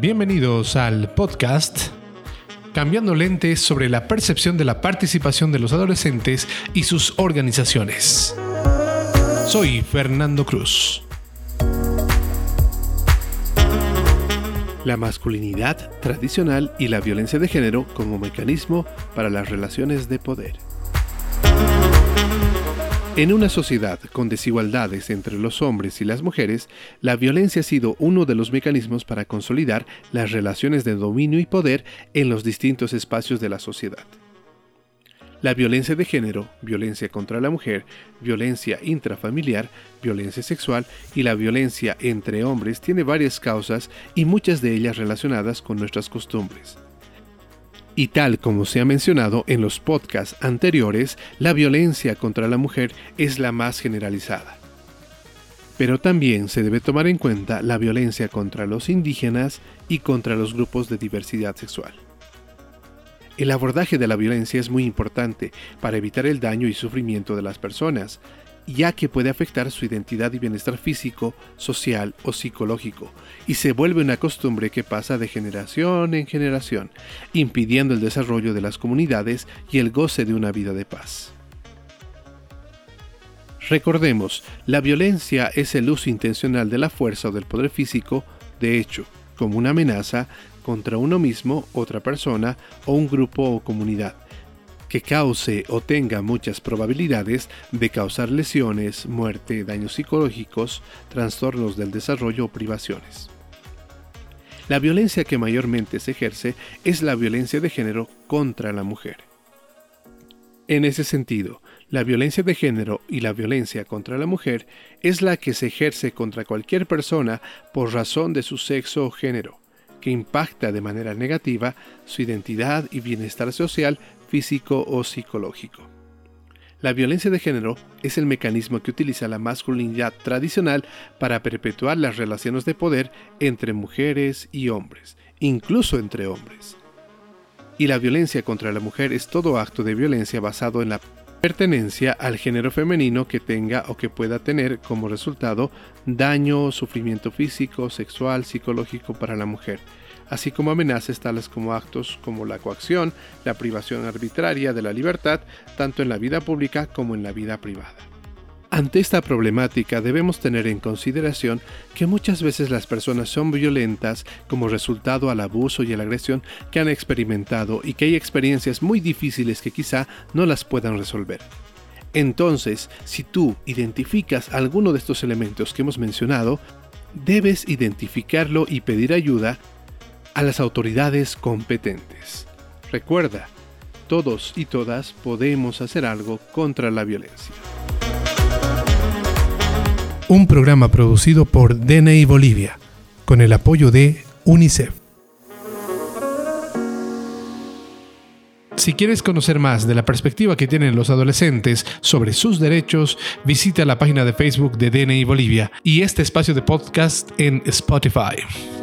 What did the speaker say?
Bienvenidos al podcast Cambiando lentes sobre la percepción de la participación de los adolescentes y sus organizaciones. Soy Fernando Cruz. La masculinidad tradicional y la violencia de género como mecanismo para las relaciones de poder. En una sociedad con desigualdades entre los hombres y las mujeres, la violencia ha sido uno de los mecanismos para consolidar las relaciones de dominio y poder en los distintos espacios de la sociedad. La violencia de género, violencia contra la mujer, violencia intrafamiliar, violencia sexual y la violencia entre hombres tiene varias causas y muchas de ellas relacionadas con nuestras costumbres. Y tal como se ha mencionado en los podcasts anteriores, la violencia contra la mujer es la más generalizada. Pero también se debe tomar en cuenta la violencia contra los indígenas y contra los grupos de diversidad sexual. El abordaje de la violencia es muy importante para evitar el daño y sufrimiento de las personas, ya que puede afectar su identidad y bienestar físico, social o psicológico, y se vuelve una costumbre que pasa de generación en generación, impidiendo el desarrollo de las comunidades y el goce de una vida de paz. Recordemos, la violencia es el uso intencional de la fuerza o del poder físico, de hecho, como una amenaza contra uno mismo, otra persona o un grupo o comunidad, que cause o tenga muchas probabilidades de causar lesiones, muerte, daños psicológicos, trastornos del desarrollo o privaciones. La violencia que mayormente se ejerce es la violencia de género contra la mujer. En ese sentido, la violencia de género y la violencia contra la mujer es la que se ejerce contra cualquier persona por razón de su sexo o género, que impacta de manera negativa su identidad y bienestar social físico o psicológico. La violencia de género es el mecanismo que utiliza la masculinidad tradicional para perpetuar las relaciones de poder entre mujeres y hombres, incluso entre hombres. Y la violencia contra la mujer es todo acto de violencia basado en la pertenencia al género femenino que tenga o que pueda tener como resultado daño o sufrimiento físico, sexual, psicológico para la mujer, así como amenazas tales como actos como la coacción, la privación arbitraria de la libertad, tanto en la vida pública como en la vida privada. Ante esta problemática debemos tener en consideración que muchas veces las personas son violentas como resultado al abuso y a la agresión que han experimentado y que hay experiencias muy difíciles que quizá no las puedan resolver. Entonces, si tú identificas alguno de estos elementos que hemos mencionado, debes identificarlo y pedir ayuda a las autoridades competentes. Recuerda, todos y todas podemos hacer algo contra la violencia. Un programa producido por DNI Bolivia, con el apoyo de UNICEF. Si quieres conocer más de la perspectiva que tienen los adolescentes sobre sus derechos, visita la página de Facebook de DNI Bolivia y este espacio de podcast en Spotify.